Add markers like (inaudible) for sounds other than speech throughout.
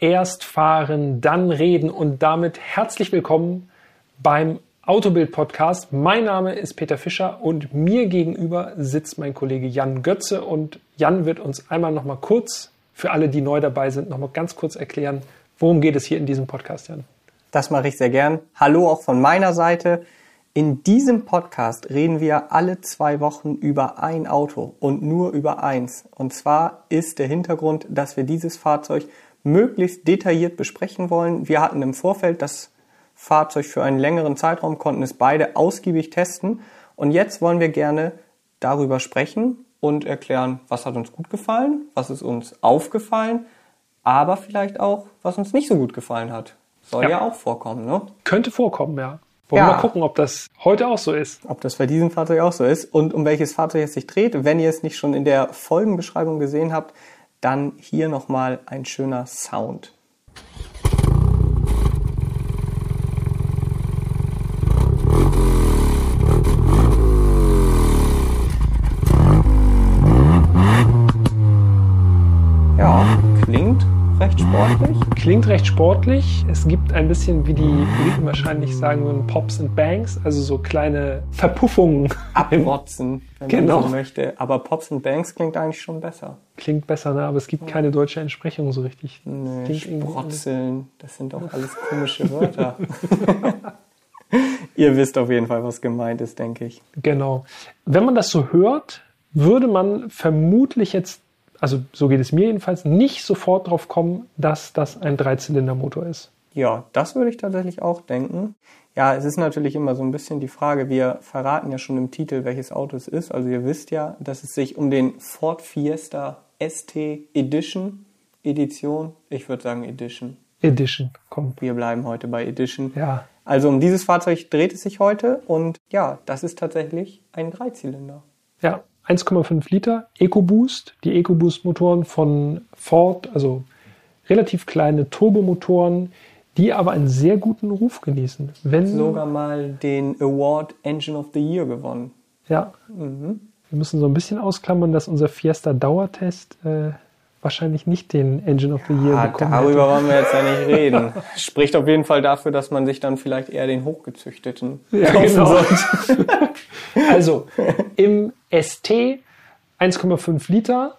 Erst fahren, dann reden und damit herzlich willkommen beim Autobild Podcast. Mein Name ist Peter Fischer und mir gegenüber sitzt mein Kollege Jan Götze und Jan wird uns einmal noch mal kurz für alle, die neu dabei sind, noch mal ganz kurz erklären, worum geht es hier in diesem Podcast, Jan? Das mache ich sehr gern. Hallo auch von meiner Seite. In diesem Podcast reden wir alle zwei Wochen über ein Auto und nur über eins. Und zwar ist der Hintergrund, dass wir dieses Fahrzeug möglichst detailliert besprechen wollen. Wir hatten im Vorfeld das Fahrzeug für einen längeren Zeitraum, konnten es beide ausgiebig testen und jetzt wollen wir gerne darüber sprechen und erklären, was hat uns gut gefallen, was ist uns aufgefallen, aber vielleicht auch, was uns nicht so gut gefallen hat. Soll ja, ja auch vorkommen, ne? Könnte vorkommen, ja. Wollen ja. wir mal gucken, ob das heute auch so ist. Ob das bei diesem Fahrzeug auch so ist und um welches Fahrzeug es sich dreht. Wenn ihr es nicht schon in der Folgenbeschreibung gesehen habt, dann hier nochmal ein schöner Sound. Ja, klingt recht sportlich. Klingt recht sportlich. Es gibt ein bisschen, wie die Briten wahrscheinlich sagen würden, Pops and Bangs, also so kleine Verpuffungen. Abrotzen, wenn genau. man so möchte. Aber Pops and Bangs klingt eigentlich schon besser. Klingt besser, ne? aber es gibt keine deutsche Entsprechung so richtig. Nee, Sprotzeln, das sind doch (laughs) alles komische Wörter. (laughs) Ihr wisst auf jeden Fall, was gemeint ist, denke ich. Genau. Wenn man das so hört, würde man vermutlich jetzt also so geht es mir jedenfalls, nicht sofort drauf kommen, dass das ein Dreizylindermotor ist. Ja, das würde ich tatsächlich auch denken. Ja, es ist natürlich immer so ein bisschen die Frage, wir verraten ja schon im Titel, welches Auto es ist. Also ihr wisst ja, dass es sich um den Ford Fiesta ST Edition Edition, ich würde sagen Edition. Edition, komm. Wir bleiben heute bei Edition. Ja. Also um dieses Fahrzeug dreht es sich heute und ja, das ist tatsächlich ein Dreizylinder. Ja, 1,5 Liter EcoBoost, die EcoBoost-Motoren von Ford, also relativ kleine Turbomotoren, die aber einen sehr guten Ruf genießen. Wenn sogar mal den Award Engine of the Year gewonnen. Ja. Mhm. Wir müssen so ein bisschen ausklammern, dass unser Fiesta Dauertest äh, wahrscheinlich nicht den Engine of the Year ja, bekommen Darüber hätte. wollen wir jetzt ja nicht (laughs) reden. Spricht auf jeden Fall dafür, dass man sich dann vielleicht eher den hochgezüchteten ja, genau. sollte. (laughs) also im ST 1,5 Liter.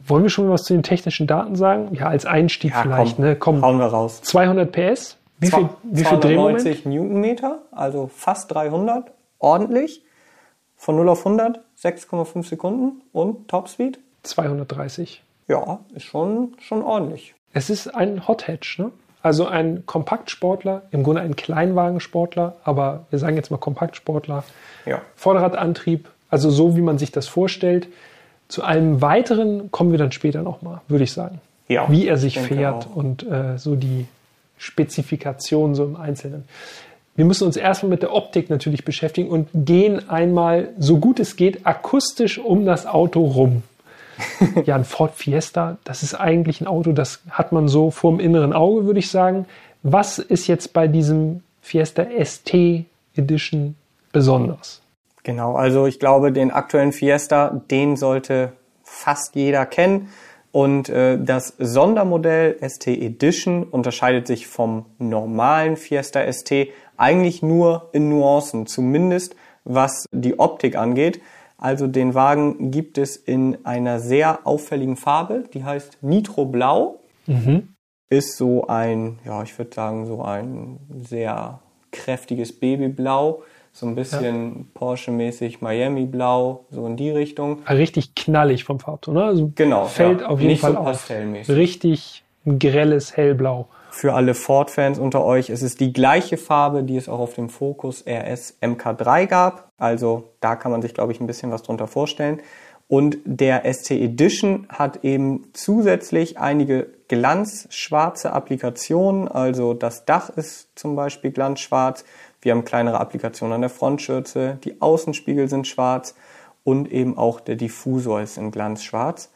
Wollen wir schon was zu den technischen Daten sagen? Ja, als Einstieg ja, vielleicht. Komm, ne? komm, hauen wir raus. 200 PS. Wie viel, wie viel 290 Newtonmeter, also fast 300. Ordentlich. Von 0 auf 100, 6,5 Sekunden und Topspeed? 230. Ja, ist schon, schon ordentlich. Es ist ein Hot Hatch, ne? Also ein Kompaktsportler, im Grunde ein Kleinwagensportler, aber wir sagen jetzt mal Kompaktsportler. Ja. Vorderradantrieb, also so wie man sich das vorstellt. Zu allem weiteren kommen wir dann später nochmal, würde ich sagen. Ja, wie er sich fährt auch. und äh, so die Spezifikation so im Einzelnen. Wir müssen uns erstmal mit der Optik natürlich beschäftigen und gehen einmal, so gut es geht, akustisch um das Auto rum. (laughs) ja, ein Ford Fiesta, das ist eigentlich ein Auto, das hat man so vorm inneren Auge, würde ich sagen. Was ist jetzt bei diesem Fiesta ST Edition besonders? Genau, also ich glaube, den aktuellen Fiesta, den sollte fast jeder kennen. Und äh, das Sondermodell ST Edition unterscheidet sich vom normalen Fiesta ST eigentlich nur in Nuancen, zumindest was die Optik angeht. Also den Wagen gibt es in einer sehr auffälligen Farbe, die heißt Nitro Blau. Mhm. Ist so ein, ja, ich würde sagen, so ein sehr kräftiges Babyblau. So ein bisschen ja. Porsche-mäßig Miami Blau, so in die Richtung. Richtig knallig vom Farbton, ne? Also genau. Fällt ja. auf jeden Nicht Fall so auf. Richtig ein grelles Hellblau für alle Ford-Fans unter euch. Es ist die gleiche Farbe, die es auch auf dem Focus RS MK3 gab. Also da kann man sich, glaube ich, ein bisschen was drunter vorstellen. Und der ST Edition hat eben zusätzlich einige glanzschwarze Applikationen. Also das Dach ist zum Beispiel glanzschwarz. Wir haben kleinere Applikationen an der Frontschürze. Die Außenspiegel sind schwarz. Und eben auch der Diffusor ist in glanzschwarz.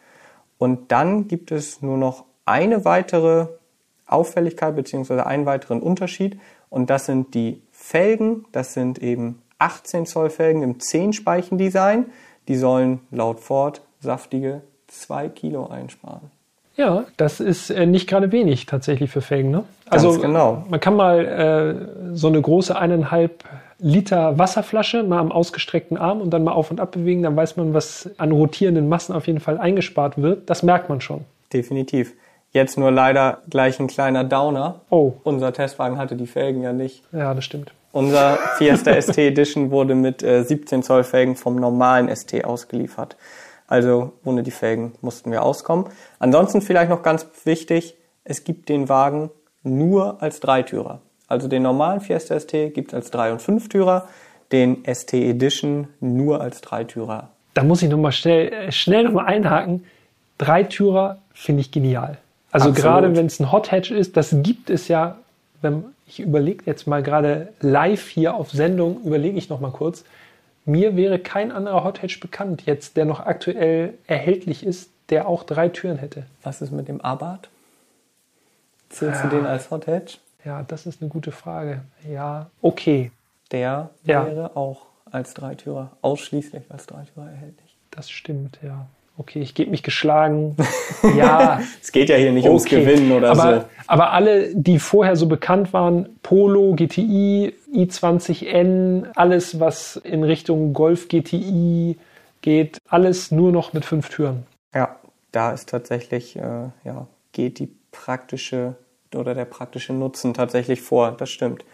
Und dann gibt es nur noch eine weitere Auffälligkeit beziehungsweise einen weiteren Unterschied und das sind die Felgen. Das sind eben 18 Zoll Felgen im 10-Speichen-Design. Die sollen laut Ford saftige 2 Kilo einsparen. Ja, das ist äh, nicht gerade wenig tatsächlich für Felgen. Ne? Also Ganz genau. man kann mal äh, so eine große eineinhalb Liter Wasserflasche mal am ausgestreckten Arm und dann mal auf und ab bewegen, dann weiß man, was an rotierenden Massen auf jeden Fall eingespart wird. Das merkt man schon. Definitiv. Jetzt nur leider gleich ein kleiner Downer. Oh, Unser Testwagen hatte die Felgen ja nicht. ja, das stimmt. Unser Fiesta ST Edition wurde mit äh, 17 Zoll Felgen vom normalen ST ausgeliefert. Also ohne die Felgen mussten wir auskommen. Ansonsten vielleicht noch ganz wichtig, es gibt den Wagen nur als Dreitürer. Also den normalen Fiesta ST gibt es als Drei- und Fünftürer, den ST Edition nur als Dreitürer. Da muss ich nochmal schnell, äh, schnell nochmal einhaken. Dreitürer finde ich genial. Also Absolut. gerade wenn es ein Hot Hatch ist, das gibt es ja, wenn ich überlege jetzt mal gerade live hier auf Sendung, überlege ich nochmal kurz. Mir wäre kein anderer Hot Hatch bekannt, jetzt der noch aktuell erhältlich ist, der auch drei Türen hätte. Was ist mit dem Abarth? Zählst Ja. du den als Hot Hatch? Ja, das ist eine gute Frage. Ja, okay, Der Ja. wäre auch als Dreitürer, ausschließlich als Dreitürer erhältlich. das stimmt, ja. Okay, ich gebe mich geschlagen. (laughs) ja, Es geht ja hier nicht ums Okay. Gewinnen oder aber, so. Aber alle, die vorher so bekannt waren, Polo, GTI, i20N, alles, was in Richtung Golf GTI geht, alles nur noch mit fünf Türen. Ja, da ist tatsächlich, äh, ja, geht die praktische oder der praktische Nutzen tatsächlich vor, das stimmt.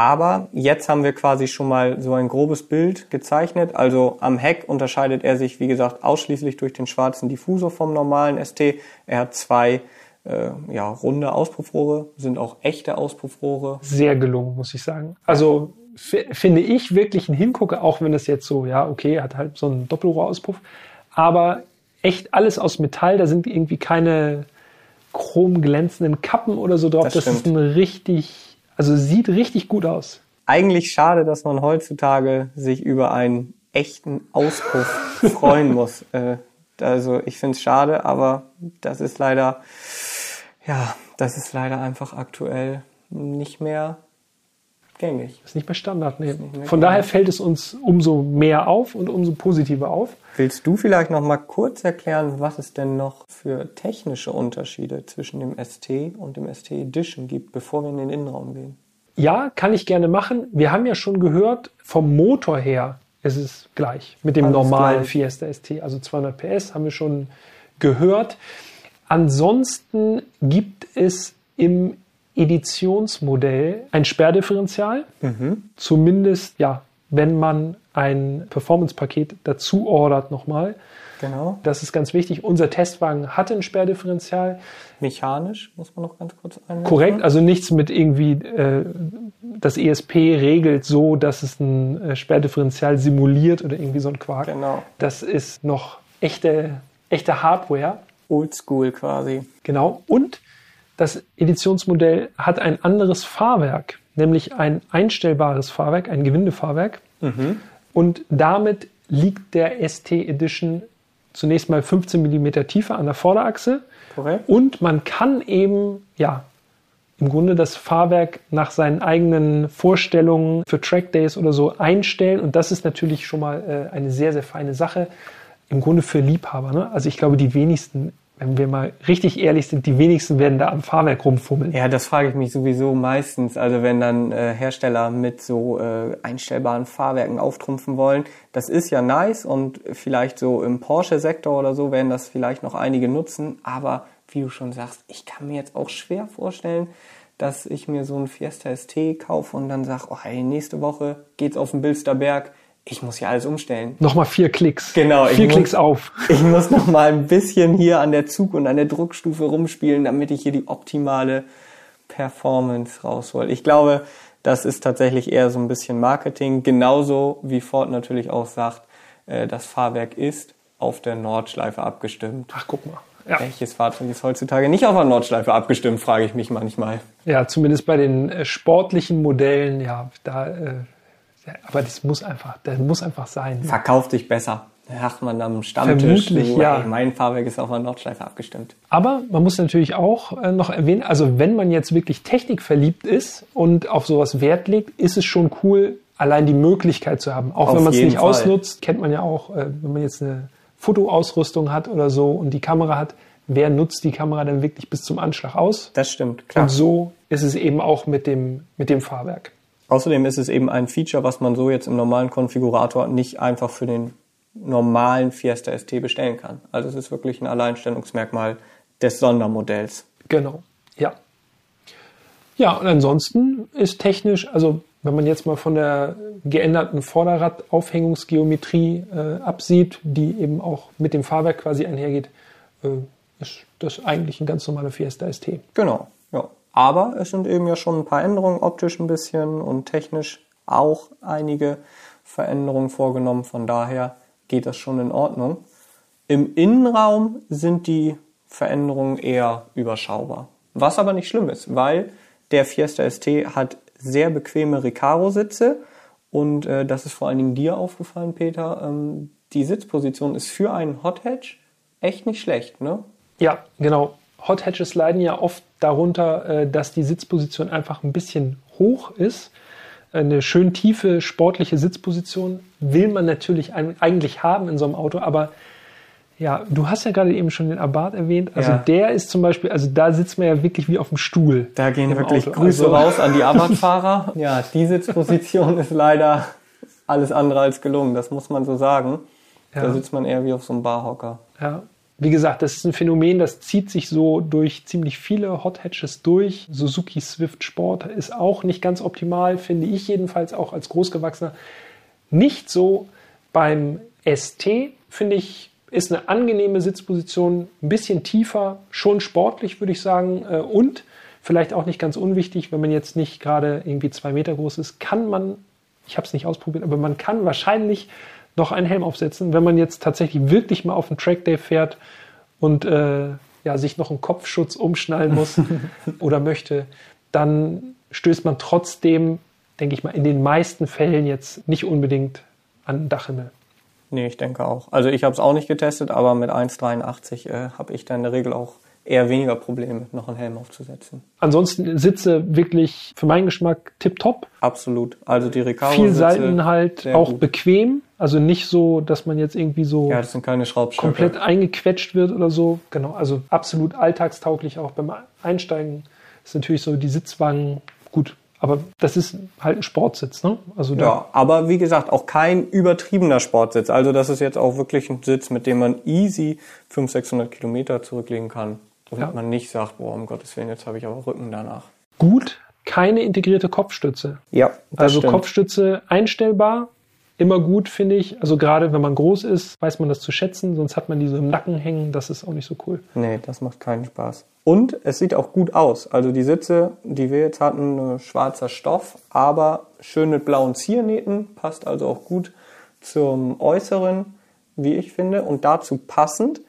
Aber jetzt haben wir quasi schon mal so ein grobes Bild gezeichnet. Also am Heck unterscheidet er sich, wie gesagt, ausschließlich durch den schwarzen Diffusor vom normalen ST. Er hat zwei äh, ja, runde Auspuffrohre, sind auch echte Auspuffrohre. Sehr gelungen, muss ich sagen. Also finde ich wirklich ein Hingucker, auch wenn das jetzt so, ja, okay, hat halt so einen Doppelrohrauspuff, aber echt alles aus Metall, da sind irgendwie keine chromglänzenden Kappen oder so drauf. Das Das, ist ein richtig, also sieht richtig gut aus. Eigentlich schade, dass man heutzutage sich über einen echten Auspuff (laughs) freuen muss. Äh, also ich finde es schade, aber das ist leider, ja, das ist leider einfach aktuell nicht mehr gängig. Ist nicht mehr Standard. Nee. nicht mehr Von daher fällt es uns umso mehr auf und umso positiver auf. Willst du vielleicht noch mal kurz erklären, was es denn noch für technische Unterschiede zwischen dem ST und dem ST Edition gibt, bevor wir in den Innenraum gehen? Ja, kann ich gerne machen. Wir haben ja schon gehört, vom Motor her ist es gleich mit dem Alles normalen gleich. Fiesta ST, also 200 PS, haben wir schon gehört. Ansonsten gibt es im Editionsmodell ein Sperrdifferential. Zumindest, ja, wenn man ein Performance-Paket dazu ordert nochmal. Genau. Das ist ganz wichtig. Unser Testwagen hatte ein Sperrdifferential. Mechanisch muss man noch ganz kurz einwerfen. Korrekt, also nichts mit irgendwie, äh, das ESP regelt so, dass es ein äh, Sperrdifferential simuliert oder irgendwie so ein Quark. Genau. Das ist noch echte, echte Hardware. Oldschool quasi. Genau. Und das Editionsmodell hat ein anderes Fahrwerk, nämlich ein einstellbares Fahrwerk, ein Gewindefahrwerk. Und damit liegt der ST Edition zunächst mal 15 mm tiefer an der Vorderachse. Korrekt. Und man kann eben, ja, im Grunde das Fahrwerk nach seinen eigenen Vorstellungen für Trackdays oder so einstellen. Und das ist natürlich schon mal äh, eine sehr, sehr feine Sache. Im Grunde für Liebhaber. Ne? Also ich glaube, die wenigsten, wenn wir mal richtig ehrlich sind, die wenigsten werden da am Fahrwerk rumfummeln. Ja, das frage ich mich sowieso meistens. Also wenn dann äh, Hersteller mit so äh, einstellbaren Fahrwerken auftrumpfen wollen, das ist ja nice und vielleicht so im Porsche-Sektor oder so werden das vielleicht noch einige nutzen. Aber wie du schon sagst, ich kann mir jetzt auch schwer vorstellen, dass ich mir so ein Fiesta ST kaufe und dann sage, oh hey, nächste Woche geht's auf den Bilsterberg. Ich muss ja alles umstellen. Nochmal vier Klicks. Genau, ich Vier muss- Klicks auf. (laughs) Ich muss noch mal ein bisschen hier an der Zug- und an der Druckstufe rumspielen, damit ich hier die optimale Performance raushol. Ich glaube, das ist tatsächlich eher so ein bisschen Marketing, genauso wie Ford natürlich auch sagt, äh, das Fahrwerk ist auf der Nordschleife abgestimmt. Ach, guck mal. Ja. Welches Fahrzeug ist heutzutage nicht auf der Nordschleife abgestimmt, frage ich mich manchmal. ja, zumindest bei den äh, sportlichen Modellen, ja, da, äh, aber das muss einfach, das muss einfach sein. Verkauft sich besser. Sagt man am Stammtisch, Vermutlich, so, ja. ey, mein Fahrwerk ist auf der Nordschleife abgestimmt. Aber man muss natürlich auch äh, noch erwähnen, also wenn man jetzt wirklich technikverliebt ist und auf sowas Wert legt, ist es schon cool, allein die Möglichkeit zu haben. Auch Auf wenn man es nicht Fall. ausnutzt, kennt man ja auch, äh, wenn man jetzt eine Fotoausrüstung hat oder so und die Kamera hat, wer nutzt die Kamera denn wirklich bis zum Anschlag aus? Das stimmt, klar. Und so ist es eben auch mit dem, mit dem Fahrwerk. Außerdem ist es eben ein Feature, was man so jetzt im normalen Konfigurator nicht einfach für den normalen Fiesta ST bestellen kann. Also es ist wirklich ein Alleinstellungsmerkmal des Sondermodells. Genau, ja. Ja, und ansonsten ist technisch, also wenn man jetzt mal von der geänderten Vorderradaufhängungsgeometrie äh, absieht, die eben auch mit dem Fahrwerk quasi einhergeht, äh, ist das eigentlich ein ganz normaler Fiesta ST. Genau. Aber es sind eben ja schon ein paar Änderungen, optisch ein bisschen und technisch auch einige Veränderungen vorgenommen. Von daher geht das schon in Ordnung. Im Innenraum sind die Veränderungen eher überschaubar. Was aber nicht schlimm ist, weil der Fiesta ST hat sehr bequeme Recaro-Sitze und äh, das ist vor allen Dingen dir aufgefallen, Peter. Ähm, die Sitzposition ist für einen Hot Hatch echt nicht schlecht, ne? Ja, genau. Hot Hatches leiden ja oft darunter, äh, dass die Sitzposition einfach ein bisschen hoch ist. Eine schön tiefe sportliche Sitzposition will man natürlich eigentlich haben in so einem Auto, aber ja, du hast ja gerade eben schon den Abarth erwähnt. Also ja. der ist zum Beispiel, also da sitzt man ja wirklich wie auf dem Stuhl. Da gehen wirklich Auto. Grüße also, raus an die (laughs) Abarth-Fahrer. ja, die Sitzposition ist leider alles andere als gelungen, das muss man so sagen. Ja. Da sitzt man eher wie auf so einem Barhocker. Ja. Wie gesagt, das ist ein Phänomen, das zieht sich so durch ziemlich viele Hot Hatches durch. Suzuki Swift Sport ist auch nicht ganz optimal, finde ich jedenfalls auch als Großgewachsener. Nicht so beim ST, finde ich, ist eine angenehme Sitzposition, ein bisschen tiefer, schon sportlich, würde ich sagen. Äh, und vielleicht auch nicht ganz unwichtig, wenn man jetzt nicht gerade irgendwie zwei Meter groß ist, kann man, ich habe es nicht ausprobiert, aber man kann wahrscheinlich noch einen Helm aufsetzen, wenn man jetzt tatsächlich wirklich mal auf einen Trackday fährt und äh, ja, sich noch einen Kopfschutz umschnallen muss (laughs) oder möchte, dann stößt man trotzdem, denke ich mal, in den meisten Fällen jetzt nicht unbedingt an den Dachhimmel. Nee, ich denke auch. Also ich habe es auch nicht getestet, aber mit 1,83 äh, habe ich da in der Regel auch eher weniger Probleme, noch einen Helm aufzusetzen. Ansonsten Sitze wirklich für meinen Geschmack tipptopp. Absolut. Also die Recaro Viel Seiten halt auch gut. bequem. Also nicht so, dass man jetzt irgendwie so ja, das sind keine komplett eingequetscht wird oder so. Genau, also absolut alltagstauglich auch beim Einsteigen. Ist natürlich so die Sitzwangen gut aber das ist halt ein Sportsitz, ne? Also ja, aber wie gesagt, auch kein übertriebener Sportsitz. Also das ist jetzt auch wirklich ein Sitz, mit dem man easy 500, 600 Kilometer zurücklegen kann. Damit ja. man nicht sagt, boah, um Gottes Willen, jetzt habe ich aber Rücken danach. Gut, keine integrierte Kopfstütze. Ja, also stimmt. Kopfstütze einstellbar, immer gut, finde ich. Also gerade wenn man groß ist, weiß man das zu schätzen, sonst hat man die so im Nacken hängen, das ist auch nicht so cool. Nee, das macht keinen Spaß. Und es sieht auch gut aus. Also die Sitze, die wir jetzt hatten, schwarzer Stoff, aber schön mit blauen Ziernähten, passt also auch gut zum Äußeren, wie ich finde. Und dazu passend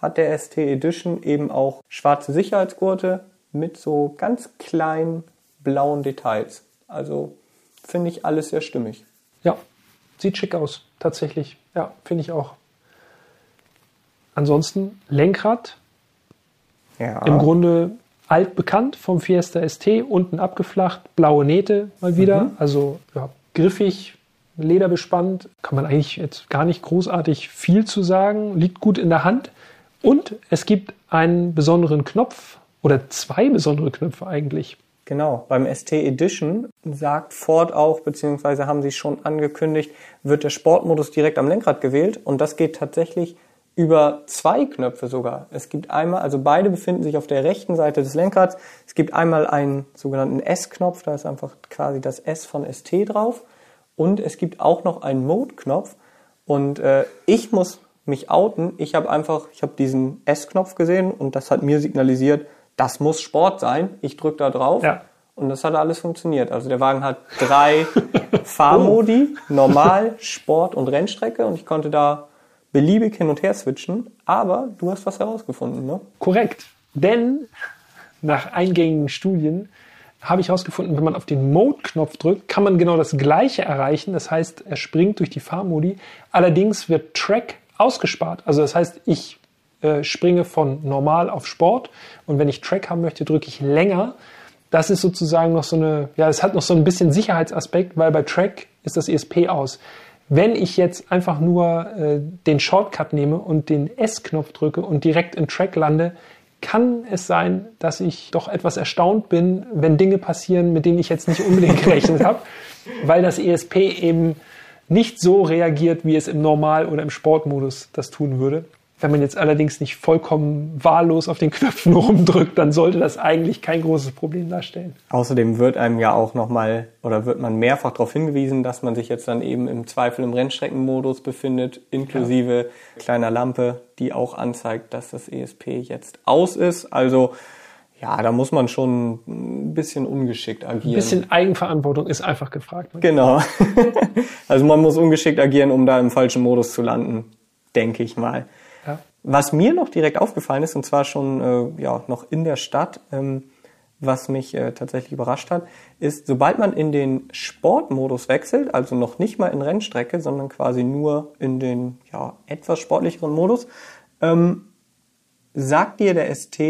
hat der ST Edition eben auch schwarze Sicherheitsgurte mit so ganz kleinen blauen Details. Also finde ich alles sehr stimmig. Ja, Sieht schick aus, tatsächlich. Ja, finde ich auch. Ansonsten Lenkrad. Ja. Im Grunde altbekannt vom Fiesta ST, unten abgeflacht, blaue Nähte mal wieder. Mhm. Also ja, griffig, lederbespannt. Kann man eigentlich jetzt gar nicht großartig viel zu sagen. Liegt gut in der Hand. Und es gibt einen besonderen Knopf oder zwei besondere Knöpfe eigentlich. Genau, beim ST Edition sagt Ford auch, beziehungsweise haben sie schon angekündigt, wird der Sportmodus direkt am Lenkrad gewählt und das geht tatsächlich über zwei Knöpfe sogar. Es gibt einmal, also beide befinden sich auf der rechten Seite des Lenkrads. Es gibt einmal einen sogenannten S-Knopf, da ist einfach quasi das S von ST drauf und es gibt auch noch einen Mode-Knopf und äh, ich muss mich outen. Ich habe einfach, ich habe diesen S-Knopf gesehen und das hat mir signalisiert, das muss Sport sein. Ich drücke da drauf. Ja. Und das hat alles funktioniert. Also der Wagen hat drei (laughs) Fahrmodi, oh. normal, Sport und Rennstrecke und ich konnte da beliebig hin und her switchen. Aber du hast was herausgefunden, ne? Korrekt. Denn nach eingängigen Studien habe ich herausgefunden, wenn man auf den Mode-Knopf drückt, kann man genau das Gleiche erreichen. Das heißt, er springt durch die Fahrmodi. Allerdings wird Track ausgespart. Also das heißt, ich äh, springe von normal auf Sport und wenn ich Track haben möchte, drücke ich länger. Das ist sozusagen noch so eine, ja, es hat noch so ein bisschen Sicherheitsaspekt, weil bei Track ist das ESP aus. Wenn ich jetzt einfach nur äh, den Shortcut nehme und den S-Knopf drücke und direkt im Track lande, kann es sein, dass ich doch etwas erstaunt bin, wenn Dinge passieren, mit denen ich jetzt nicht unbedingt gerechnet (laughs) habe, weil das ESP eben nicht so reagiert, wie es im Normal- oder im Sportmodus das tun würde. Wenn man jetzt allerdings nicht vollkommen wahllos auf den Knöpfen (laughs) rumdrückt, dann sollte das eigentlich kein großes Problem darstellen. Außerdem wird einem ja auch nochmal oder wird man mehrfach darauf hingewiesen, dass man sich jetzt dann eben im Zweifel im Rennstreckenmodus befindet, inklusive ja. kleiner Lampe, die auch anzeigt, dass das ESP jetzt aus ist. Also ja, da muss man schon ein bisschen ungeschickt agieren. Ein bisschen Eigenverantwortung ist einfach gefragt. Ne? Genau. (laughs) also man muss ungeschickt agieren, um da im falschen Modus zu landen, denke ich mal. Was mir noch direkt aufgefallen ist, und zwar schon äh, ja, noch in der Stadt, ähm, was mich äh, tatsächlich überrascht hat, ist, sobald man in den Sportmodus wechselt, also noch nicht mal in Rennstrecke, sondern quasi nur in den ja, etwas sportlicheren Modus, ähm, sagt dir der ST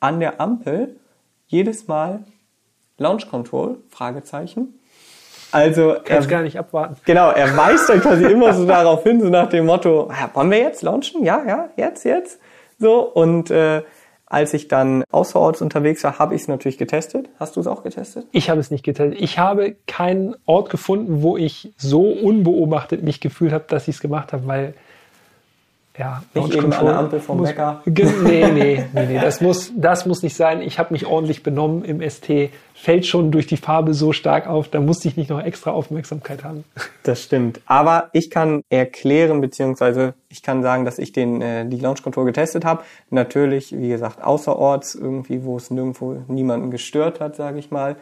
an der Ampel jedes Mal Launch Control, Fragezeichen, also er gar nicht abwarten. Genau, er weist dann quasi (laughs) immer so darauf hin, so nach dem Motto, wollen wir jetzt launchen? Ja, ja, jetzt, jetzt. So und äh, als ich dann außerorts unterwegs war, habe ich es natürlich getestet. Hast du es auch getestet? Ich habe es nicht getestet. Ich habe keinen Ort gefunden, wo ich so unbeobachtet mich gefühlt habe, dass ich es gemacht habe, weil ja, nicht eben der Ampel vom muss, Bäcker. Nee, nee, nee, nee, das muss, das muss nicht sein. Ich habe mich ordentlich benommen im ST. Fällt schon durch die Farbe so stark auf, da musste ich nicht noch extra Aufmerksamkeit haben. Das stimmt. Aber ich kann erklären, beziehungsweise ich kann sagen, dass ich den, äh, die Launch Control getestet habe. Natürlich, wie gesagt, außerorts, irgendwie, wo es nirgendwo niemanden gestört hat, sage ich mal.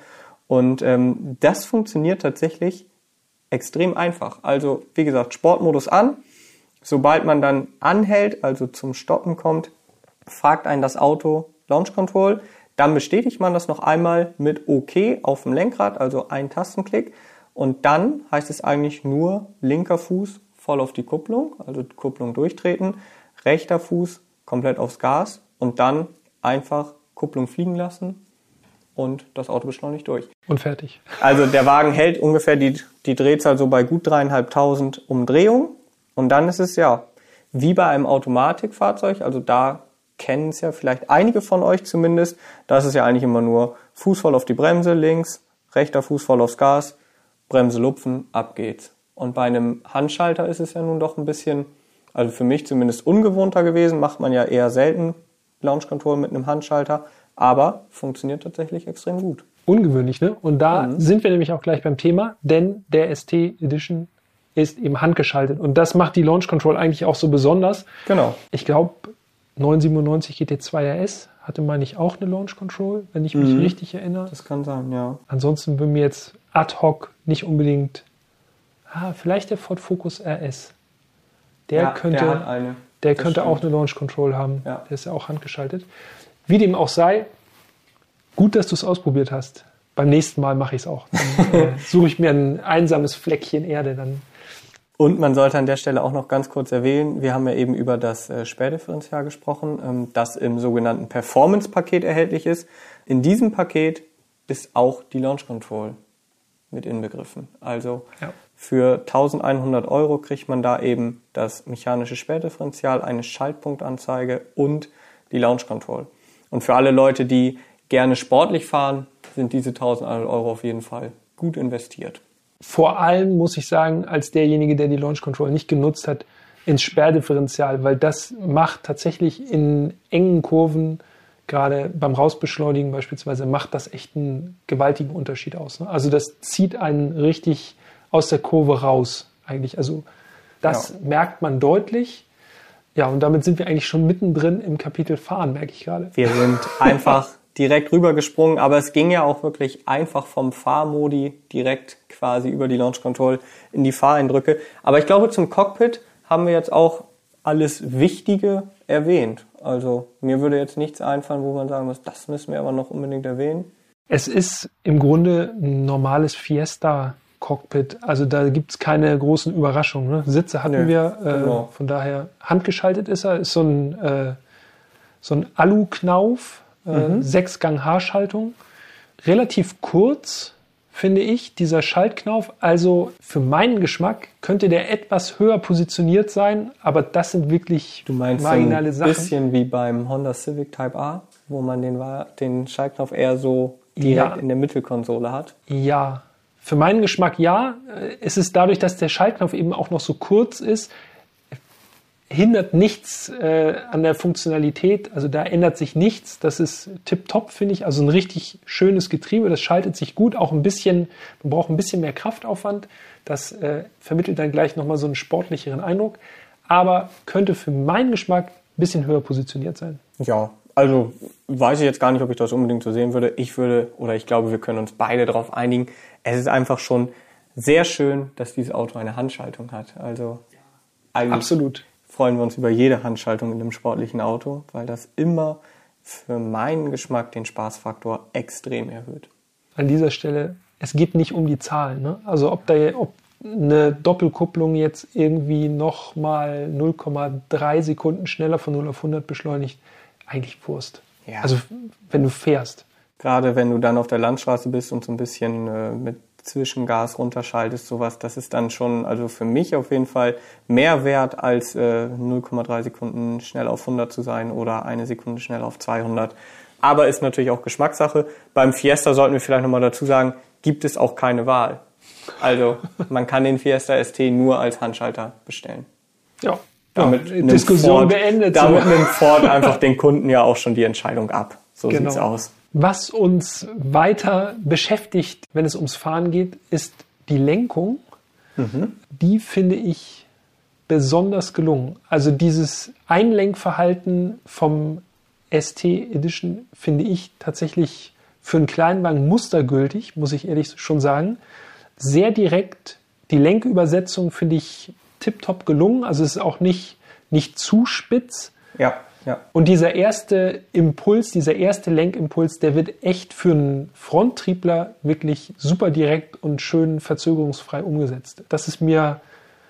Und ähm, das funktioniert tatsächlich extrem einfach. Also, wie gesagt, Sportmodus an Sobald man dann anhält, also zum Stoppen kommt, fragt einen das Auto Launch Control. Dann bestätigt man das noch einmal mit OK auf dem Lenkrad, also ein Tastenklick. Und dann heißt es eigentlich nur linker Fuß voll auf die Kupplung, also die Kupplung durchtreten, rechter Fuß komplett aufs Gas und dann einfach Kupplung fliegen lassen und das Auto beschleunigt durch. Und fertig. Also der Wagen hält ungefähr die, die Drehzahl so bei gut dreieinhalbtausend Umdrehungen und dann ist es ja wie bei einem Automatikfahrzeug, also da kennen es ja vielleicht einige von euch zumindest, da ist es ja eigentlich immer nur Fuß voll auf die Bremse, links, rechter Fuß voll aufs Gas, Bremse lupfen, ab geht's. Und bei einem Handschalter ist es ja nun doch ein bisschen, also für mich zumindest ungewohnter gewesen, macht man ja eher selten Launch Control mit einem Handschalter, aber funktioniert tatsächlich extrem gut. Ungewöhnlich, ne? Und da mhm. sind wir nämlich auch gleich beim Thema, denn der ST Edition ist eben handgeschaltet. Und das macht die Launch Control eigentlich auch so besonders. Genau. Ich glaube, 997 GT2 RS hatte, meine ich, auch eine Launch Control, wenn ich mich mhm. richtig erinnere. Das kann sein, ja. Ansonsten würden mir jetzt ad hoc nicht unbedingt, ah, vielleicht der Ford Focus RS. Der ja, könnte, der, der könnte auch eine Launch Control haben. Ja. Der ist ja auch handgeschaltet. Wie dem auch sei, gut, dass du es ausprobiert hast. Beim nächsten Mal mache ich es auch. Dann (laughs) äh, suche ich mir ein einsames Fleckchen Erde, dann und man sollte an der Stelle auch noch ganz kurz erwähnen, wir haben ja eben über das äh, Sperrdifferential gesprochen, ähm, das im sogenannten Performance-Paket erhältlich ist. In diesem Paket ist auch die Launch Control mit inbegriffen. Also ja. für 1100 Euro kriegt man da eben das mechanische Sperrdifferential, eine Schaltpunktanzeige und die Launch Control. Und für alle Leute, die gerne sportlich fahren, sind diese 1100 Euro auf jeden Fall gut investiert vor allem muss ich sagen, als derjenige, der die Launch Control nicht genutzt hat, ins Sperrdifferenzial, weil das macht tatsächlich in engen Kurven, gerade beim Rausbeschleunigen beispielsweise, macht das echt einen gewaltigen Unterschied aus. Ne? Also das zieht einen richtig aus der Kurve raus eigentlich. Also das ja. merkt man deutlich. Ja, und damit sind wir eigentlich schon mittendrin im Kapitel Fahren, merke ich gerade. Wir sind einfach (laughs) direkt rübergesprungen, aber es ging ja auch wirklich einfach vom Fahrmodi direkt quasi über die Launch Control in die Fahreindrücke. Aber ich glaube, zum Cockpit haben wir jetzt auch alles Wichtige erwähnt. Also mir würde jetzt nichts einfallen, wo man sagen muss, das müssen wir aber noch unbedingt erwähnen. Es ist im Grunde ein normales Fiesta-Cockpit. Also da gibt es keine großen Überraschungen. Ne? Sitze hatten nee, wir, äh, genau. von daher handgeschaltet ist er, ist so ein, äh, so ein Alu-Knauf, mhm. Sechsgang-Haarschaltung, relativ kurz, finde ich, dieser Schaltknauf. Also für meinen Geschmack könnte der etwas höher positioniert sein, aber das sind wirklich du meinst marginale Sachen. Ein bisschen wie beim Honda Civic Type A, wo man den, den Schaltknopf eher so direkt ja. in der Mittelkonsole hat. Ja, für meinen Geschmack ja. Es ist dadurch, dass der Schaltknopf eben auch noch so kurz ist, hindert nichts äh, an der Funktionalität. Also da ändert sich nichts. Das ist tipptopp, finde ich. Also ein richtig schönes Getriebe. Das schaltet sich gut. Auch ein bisschen, man braucht ein bisschen mehr Kraftaufwand. Das äh, vermittelt dann gleich nochmal so einen sportlicheren Eindruck. Aber könnte für meinen Geschmack ein bisschen höher positioniert sein. Ja, also weiß ich jetzt gar nicht, ob ich das unbedingt so sehen würde. Ich würde, oder ich glaube, wir können uns beide darauf einigen. Es ist einfach schon sehr schön, dass dieses Auto eine Handschaltung hat. Also eigentlich Absolut freuen wir uns über jede Handschaltung in einem sportlichen Auto, weil das immer für meinen Geschmack den Spaßfaktor extrem erhöht. An dieser Stelle, es geht nicht um die Zahlen. Ne? Also ob, da, ob eine Doppelkupplung jetzt irgendwie nochmal 0,3 Sekunden schneller von 0 auf 100 beschleunigt, eigentlich Wurst. Ja. Also wenn du fährst. Gerade wenn du dann auf der Landstraße bist und so ein bisschen äh, mit Zwischengas runterschaltest, sowas, das ist dann schon, also für mich auf jeden Fall mehr wert, als äh, 0,3 Sekunden schnell auf 100 zu sein oder eine Sekunde schnell auf 200. Aber ist natürlich auch Geschmackssache. Beim Fiesta sollten wir vielleicht nochmal dazu sagen, gibt es auch keine Wahl. Also man kann den Fiesta ST nur als Handschalter bestellen. Ja, damit ja, Diskussion Ford, beendet. Damit so. nimmt Ford einfach den Kunden ja auch schon die Entscheidung ab. So genau. sieht's aus. Was uns weiter beschäftigt, wenn es ums Fahren geht, ist die Lenkung. Mhm. Die finde ich besonders gelungen. Also dieses Einlenkverhalten vom ST Edition finde ich tatsächlich für einen Kleinwagen mustergültig, muss ich ehrlich schon sagen. Sehr direkt. Die Lenkübersetzung finde ich tiptop gelungen. Also es ist auch nicht, nicht zu spitz. Ja. Ja. Und dieser erste Impuls, dieser erste Lenkimpuls, der wird echt für einen Fronttriebler wirklich super direkt und schön verzögerungsfrei umgesetzt. Das ist mir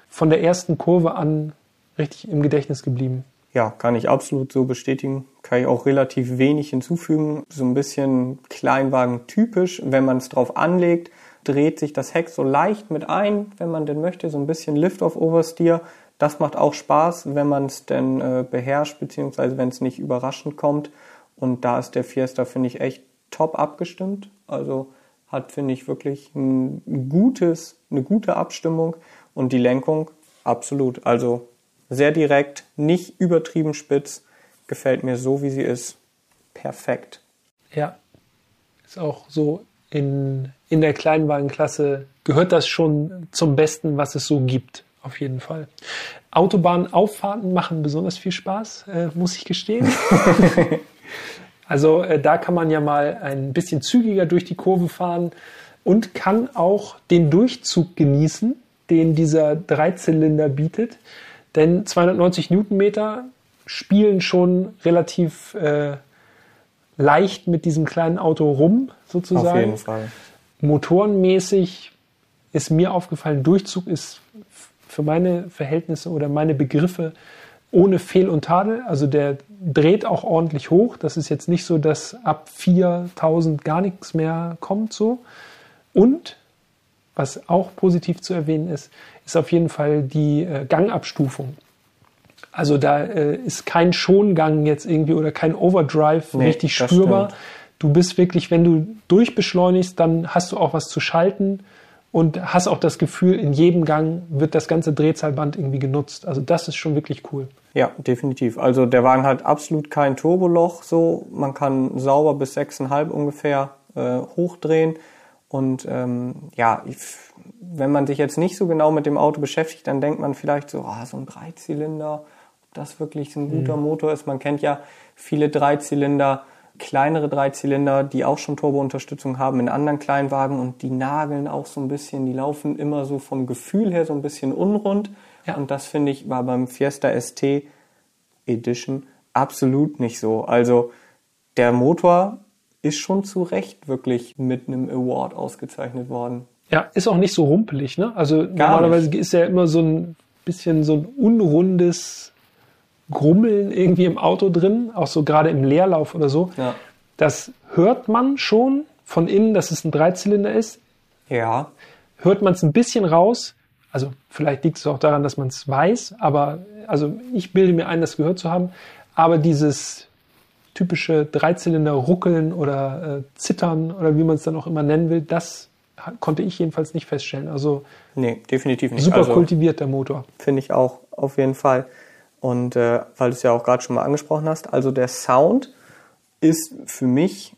von der ersten Kurve an richtig im Gedächtnis geblieben. Ja, kann ich absolut so bestätigen. Kann ich auch relativ wenig hinzufügen. So ein bisschen Kleinwagen typisch. Wenn man es drauf anlegt, dreht sich das Heck so leicht mit ein, wenn man denn möchte. So ein bisschen Lift-off-Oversteer. Das macht auch Spaß, wenn man es denn äh, beherrscht, beziehungsweise wenn es nicht überraschend kommt. Und da ist der Fiesta, finde ich, echt top abgestimmt. Also hat, finde ich, wirklich ein gutes, eine gute Abstimmung und die Lenkung absolut. Also sehr direkt, nicht übertrieben spitz, gefällt mir so, wie sie ist. Perfekt. Ja, ist auch so in, in der Kleinwagenklasse gehört das schon zum Besten, was es so gibt auf jeden Fall. Autobahnauffahrten machen besonders viel Spaß, äh, muss ich gestehen. (laughs) also äh, da kann man ja mal ein bisschen zügiger durch die Kurve fahren und kann auch den Durchzug genießen, den dieser Dreizylinder bietet. Denn 290 Newtonmeter spielen schon relativ äh, leicht mit diesem kleinen Auto rum, sozusagen. Auf jeden Fall. Motorenmäßig ist mir aufgefallen, Durchzug ist für meine Verhältnisse oder meine Begriffe ohne Fehl und Tadel. Also der dreht auch ordentlich hoch. Das ist jetzt nicht so, dass ab 4000 gar nichts mehr kommt so. Und was auch positiv zu erwähnen ist, ist auf jeden Fall die äh, Gangabstufung. Also da äh, ist kein Schongang jetzt irgendwie oder kein Overdrive nee, richtig spürbar. Du bist wirklich, wenn du durchbeschleunigst, dann hast du auch was zu schalten und hast auch das Gefühl, in jedem Gang wird das ganze Drehzahlband irgendwie genutzt. Also das ist schon wirklich cool. Ja, definitiv. Also der Wagen hat absolut kein Turboloch so. Man kann sauber bis 6,5 ungefähr äh, hochdrehen. Und ähm, ja, ich, wenn man sich jetzt nicht so genau mit dem Auto beschäftigt, dann denkt man vielleicht so, ah, so ein Dreizylinder, ob das wirklich ein guter mhm. Motor ist. Man kennt ja viele Dreizylinder kleinere Dreizylinder, die auch schon Turbounterstützung haben in anderen Kleinwagen und die nageln auch so ein bisschen, die laufen immer so vom Gefühl her so ein bisschen unrund. Ja. Und das finde ich war beim Fiesta ST Edition absolut nicht so. Also der Motor ist schon zu Recht wirklich mit einem Award ausgezeichnet worden. Ja, ist auch nicht so rumpelig, ne? Also Gar normalerweise nicht. ist ja immer so ein bisschen so ein unrundes Grummeln irgendwie im Auto drin, auch so gerade im Leerlauf oder so. Ja. Das hört man schon von innen, dass es ein Dreizylinder ist. Ja. Hört man es ein bisschen raus, also vielleicht liegt es auch daran, dass man es weiß, aber also ich bilde mir ein, das gehört zu haben, aber dieses typische Dreizylinder ruckeln oder äh, zittern oder wie man es dann auch immer nennen will, das konnte ich jedenfalls nicht feststellen. Also nee, definitiv nicht. Super also, kultiviert der Motor. Finde ich auch auf jeden Fall. Und äh, weil du es ja auch gerade schon mal angesprochen hast, also der Sound ist für mich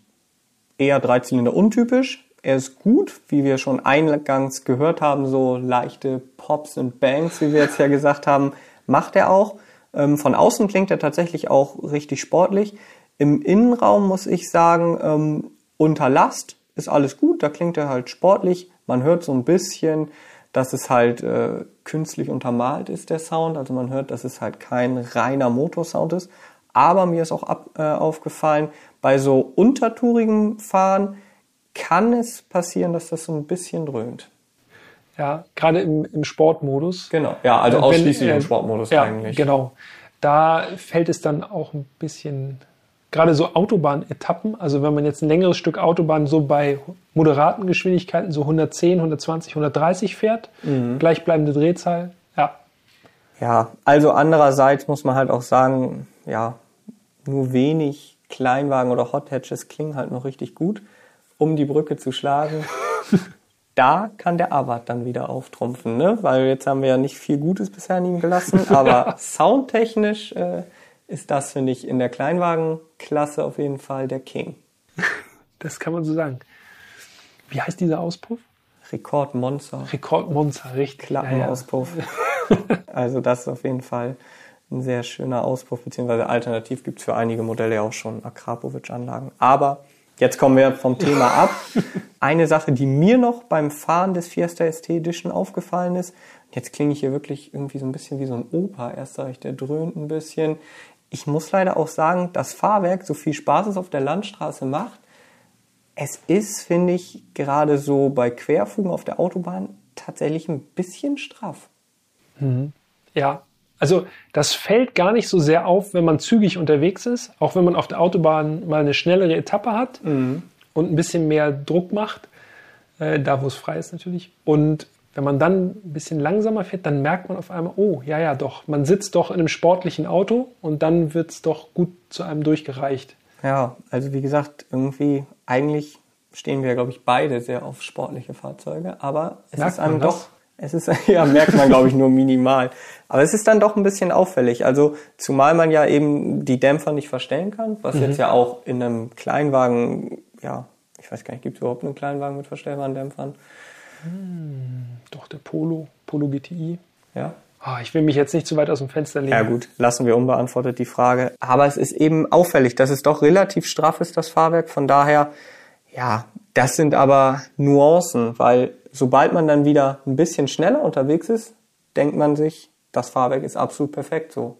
eher Dreizylinder untypisch. Er ist gut, wie wir schon eingangs gehört haben, so leichte Pops und Bangs, wie wir jetzt ja gesagt haben, macht er auch. Ähm, von außen klingt er tatsächlich auch richtig sportlich. Im Innenraum muss ich sagen, ähm, unter Last ist alles gut, da klingt er halt sportlich. Man hört so ein bisschen, dass es halt äh, künstlich untermalt ist, der Sound. Also man hört, dass es halt kein reiner Motorsound ist. Aber mir ist auch ab, äh, aufgefallen, bei so untertourigem Fahren kann es passieren, dass das so ein bisschen dröhnt. Ja, gerade im, im Sportmodus. Genau, ja, also Wenn, ausschließlich äh, im Sportmodus ja, eigentlich. Genau. Da fällt es dann auch ein bisschen gerade so Autobahnetappen, also wenn man jetzt ein längeres Stück Autobahn so bei moderaten Geschwindigkeiten, so 110, 120, 130 fährt, Mhm. gleichbleibende Drehzahl, ja, Ja, also andererseits muss man halt auch sagen, ja, nur wenig Kleinwagen oder Hot Hatches klingen halt noch richtig gut, um die Brücke zu schlagen. (laughs) da kann der Abarth dann wieder auftrumpfen, ne? Weil jetzt haben wir ja nicht viel Gutes bisher an ihm gelassen, aber (laughs) soundtechnisch äh, ist das, finde ich, in der Kleinwagenklasse auf jeden Fall der King. (laughs) das kann man so sagen. Wie heißt dieser Auspuff? Rekordmonster. Rekordmonster, richtig. Klappenauspuff. (laughs) also das ist auf jeden Fall ein sehr schöner Auspuff, beziehungsweise alternativ gibt es für einige Modelle ja auch schon Akrapovic-Anlagen. Aber jetzt kommen wir vom Thema ab. (laughs) Eine Sache, die mir noch beim Fahren des Fiesta ST Edition aufgefallen ist, jetzt klinge ich hier wirklich irgendwie so ein bisschen wie so ein Opa. Erst sage ich, der dröhnt ein bisschen. Ich muss leider auch sagen, das Fahrwerk, so viel Spaß es auf der Landstraße macht, es ist, finde ich, gerade so bei Querfugen auf der Autobahn tatsächlich ein bisschen straff. Ja, also das fällt gar nicht so sehr auf, wenn man zügig unterwegs ist, auch wenn man auf der Autobahn mal eine schnellere Etappe hat und ein bisschen mehr Druck macht, äh, da wo es frei ist natürlich. Und wenn man dann ein bisschen langsamer fährt, dann merkt man auf einmal, oh, ja, ja, doch, man sitzt doch in einem sportlichen Auto und dann wird es doch gut zu einem durchgereicht. Ja, also wie gesagt, irgendwie, eigentlich stehen wir, glaube ich, beide sehr auf sportliche Fahrzeuge, aber es Merkt ist einem doch, es ist, (laughs) ja, merkt man, glaube ich, nur minimal. Aber es ist dann doch ein bisschen auffällig. Also, zumal man ja eben die Dämpfer nicht verstellen kann, was Mhm. jetzt ja auch in einem Kleinwagen, ja, ich weiß gar nicht, gibt es überhaupt einen Kleinwagen mit verstellbaren Dämpfern? Doch, der Polo, Polo GTI. Ja. Ah, ich will mich jetzt nicht zu weit aus dem Fenster legen. Ja gut, lassen wir unbeantwortet die Frage. Aber es ist eben auffällig, dass es doch relativ straff ist, das Fahrwerk. Von daher, ja, das sind aber Nuancen, weil sobald man dann wieder ein bisschen schneller unterwegs ist, denkt man sich, das Fahrwerk ist absolut perfekt so.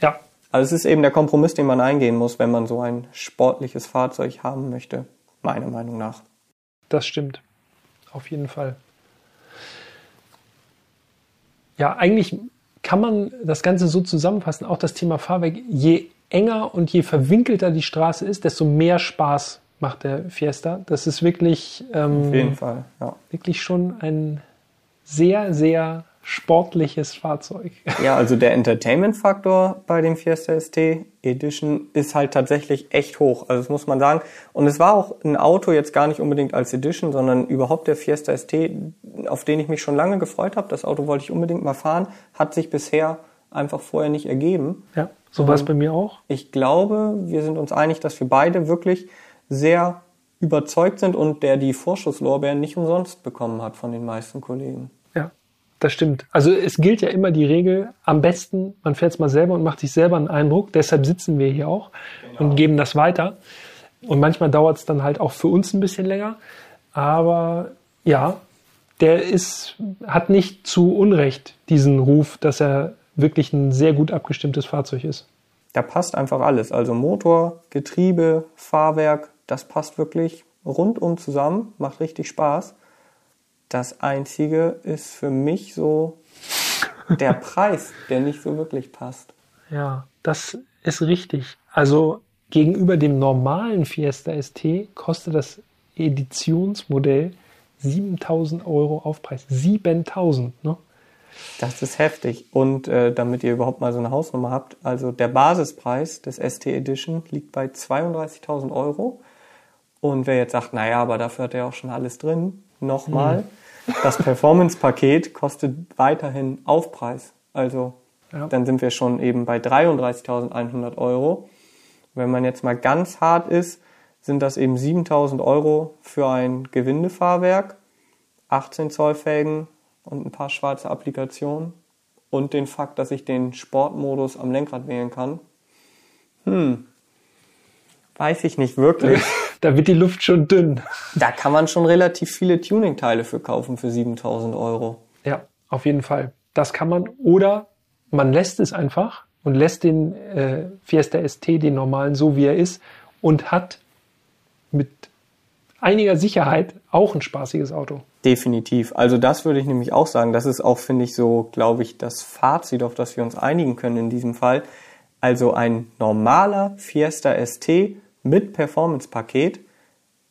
Ja, Also es ist eben der Kompromiss, den man eingehen muss, wenn man so ein sportliches Fahrzeug haben möchte, meiner Meinung nach. Das stimmt. Auf jeden Fall. Ja, eigentlich kann man das Ganze so zusammenfassen, auch das Thema Fahrwerk, je enger und je verwinkelter die Straße ist, desto mehr Spaß macht der Fiesta. Das ist wirklich, ähm, Auf jeden Fall, ja. wirklich schon ein sehr, sehr sportliches Fahrzeug. (laughs) Ja, also der Entertainment-Faktor bei dem Fiesta ST Edition ist halt tatsächlich echt hoch. Also das muss man sagen. Und es war auch ein Auto jetzt gar nicht unbedingt als Edition, sondern überhaupt der Fiesta ST, auf den ich mich schon lange gefreut habe. Das Auto wollte ich unbedingt mal fahren, hat sich bisher einfach vorher nicht ergeben. Ja, so war es bei mir auch. Ich glaube, wir sind uns einig, dass wir beide wirklich sehr überzeugt sind und der die Vorschusslorbeeren nicht umsonst bekommen hat von den meisten Kollegen. Das stimmt. Also es gilt ja immer die Regel, am besten, man fährt es mal selber und macht sich selber einen Eindruck. Deshalb sitzen wir hier auch und geben das weiter. Und manchmal dauert es dann halt auch für uns ein bisschen länger. Aber ja, der ist, hat nicht zu Unrecht diesen Ruf, dass er wirklich ein sehr gut abgestimmtes Fahrzeug ist. Da passt einfach alles. Also Motor, Getriebe, Fahrwerk, das passt wirklich rundum zusammen, macht richtig Spaß. Das Einzige ist für mich so der Preis, der nicht so wirklich passt. Ja, das ist richtig. Also gegenüber dem normalen Fiesta ST kostet das Editionsmodell 7000 Euro Aufpreis. 7000, ne? Das ist heftig. Und äh, damit ihr überhaupt mal so eine Hausnummer habt, also der Basispreis des ST Edition liegt bei 32.000 Euro. Und wer jetzt sagt, naja, aber dafür hat er auch schon alles drin, nochmal, mhm. das Performance-Paket kostet weiterhin Aufpreis. Also ja. dann sind wir schon eben bei 33.100 Euro. Wenn man jetzt mal ganz hart ist, sind das eben 7.000 Euro für ein Gewindefahrwerk, 18 Zoll Felgen und ein paar schwarze Applikationen und den Fakt, dass ich den Sportmodus am Lenkrad wählen kann. Hm, weiß ich nicht wirklich. (laughs) da wird die Luft schon dünn. Da kann man schon relativ viele Tuning-Teile für kaufen für 7000 Euro. Ja, auf jeden Fall. Das kann man. Oder man lässt es einfach und lässt den äh, Fiesta ST, den normalen, so wie er ist und hat mit einiger Sicherheit auch ein spaßiges Auto. Definitiv. Also das würde ich nämlich auch sagen. Das ist auch, finde ich, so, glaube ich, das Fazit, auf das wir uns einigen können in diesem Fall. Also ein normaler Fiesta ST mit Performance-Paket,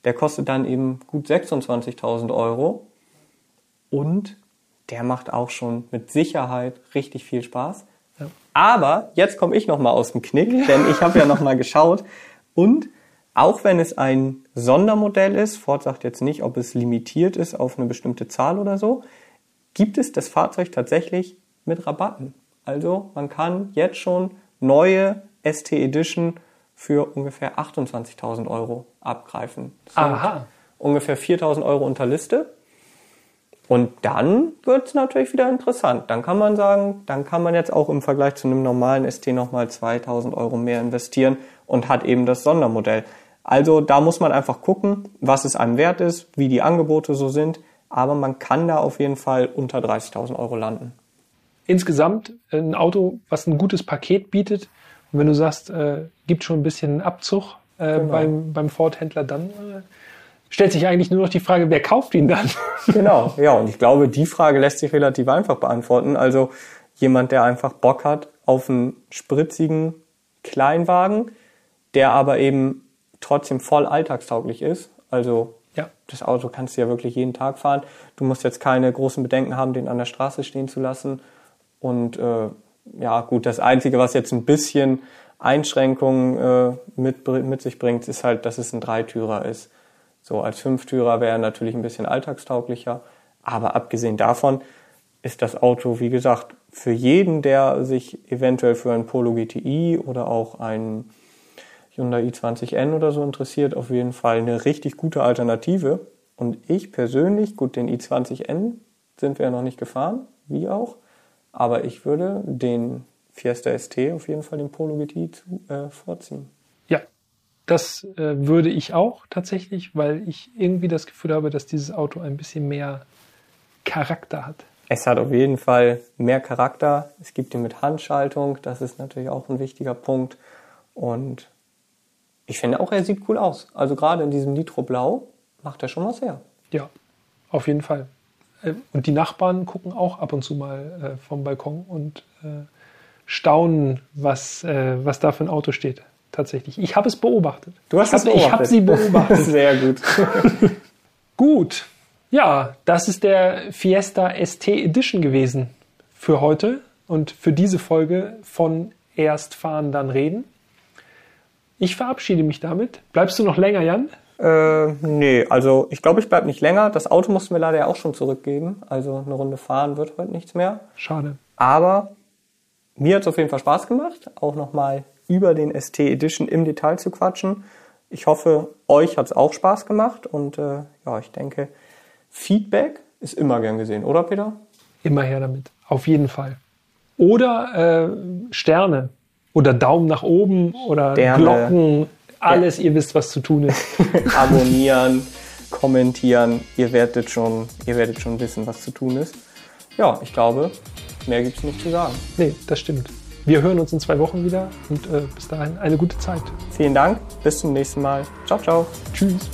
der kostet dann eben gut 26.000 Euro und der macht auch schon mit Sicherheit richtig viel Spaß. Ja. Aber jetzt komme ich noch mal aus dem Knick, denn ich habe ja noch mal (laughs) geschaut und auch wenn es ein Sondermodell ist, Ford sagt jetzt nicht, ob es limitiert ist auf eine bestimmte Zahl oder so, gibt es das Fahrzeug tatsächlich mit Rabatten. Also man kann jetzt schon neue ST Edition für ungefähr 28.000 Euro abgreifen. Aha. Ungefähr 4.000 Euro unter Liste. Und dann wird es natürlich wieder interessant. Dann kann man sagen, dann kann man jetzt auch im Vergleich zu einem normalen ST nochmal 2.000 Euro mehr investieren und hat eben das Sondermodell. Also da muss man einfach gucken, was es einem wert ist, wie die Angebote so sind. Aber man kann da auf jeden Fall unter 30.000 Euro landen. Insgesamt ein Auto, was ein gutes Paket bietet. Und wenn du sagst, äh, gibt schon ein bisschen Abzug äh, genau. beim, beim Ford-Händler, dann äh, stellt sich eigentlich nur noch die Frage, wer kauft ihn dann? (laughs) genau, ja. Und ich glaube, die Frage lässt sich relativ einfach beantworten. Also jemand, der einfach Bock hat auf einen spritzigen Kleinwagen, der aber eben trotzdem voll alltagstauglich ist. Also ja. das Auto kannst du ja wirklich jeden Tag fahren. Du musst jetzt keine großen Bedenken haben, den an der Straße stehen zu lassen. Und äh, ja, gut, das Einzige, was jetzt ein bisschen Einschränkungen äh, mit, mit sich bringt, ist halt, dass es ein Dreitürer ist. So als Fünftürer wäre natürlich ein bisschen alltagstauglicher. Aber abgesehen davon ist das Auto, wie gesagt, für jeden, der sich eventuell für ein Polo GTI oder auch ein Hyundai i20N oder so interessiert, auf jeden Fall eine richtig gute Alternative. Und ich persönlich, gut, den i20N sind wir ja noch nicht gefahren, wie auch, aber ich würde den Fiesta ST auf jeden Fall dem Polo GT zu, äh, vorziehen. Ja, das äh, würde ich auch tatsächlich, weil ich irgendwie das Gefühl habe, dass dieses Auto ein bisschen mehr Charakter hat. Es hat auf jeden Fall mehr Charakter. Es gibt ihn mit Handschaltung, das ist natürlich auch ein wichtiger Punkt. Und ich finde auch, er sieht cool aus. Also gerade in diesem Nitro Blau macht er schon was her. Ja, auf jeden Fall. Äh, und die Nachbarn gucken auch ab und zu mal äh, vom Balkon und äh, staunen, was, was da für ein Auto steht. Tatsächlich. Ich habe es beobachtet. Du hast es beobachtet. Ich habe sie beobachtet. (laughs) Sehr gut. (laughs) gut. Ja, das ist der Fiesta ST Edition gewesen für heute und für diese Folge von Erst fahren, dann reden. Ich verabschiede mich damit. Bleibst du noch länger, Jan? Äh, nee, also ich glaube, ich bleibe nicht länger. Das Auto mussten wir leider ja auch schon zurückgeben. Also eine Runde fahren wird heute nichts mehr. Schade. Aber mir hat es auf jeden Fall Spaß gemacht, auch nochmal über den ST Edition im Detail zu quatschen. Ich hoffe, euch hat es auch Spaß gemacht und äh, ja, ich denke, Feedback ist immer gern gesehen, oder Peter? Immer her damit, auf jeden Fall. Oder äh, Sterne oder Daumen nach oben oder Sterne. Glocken, alles, ja. ihr wisst, was zu tun ist. (laughs) Abonnieren, kommentieren, ihr werdet schon, ihr werdet schon wissen, was zu tun ist. Ja, ich glaube, mehr gibt es nicht zu sagen. Nee, das stimmt. Wir hören uns in zwei Wochen wieder und äh, bis dahin eine gute Zeit. Vielen Dank, bis zum nächsten Mal. Ciao, ciao. Tschüss.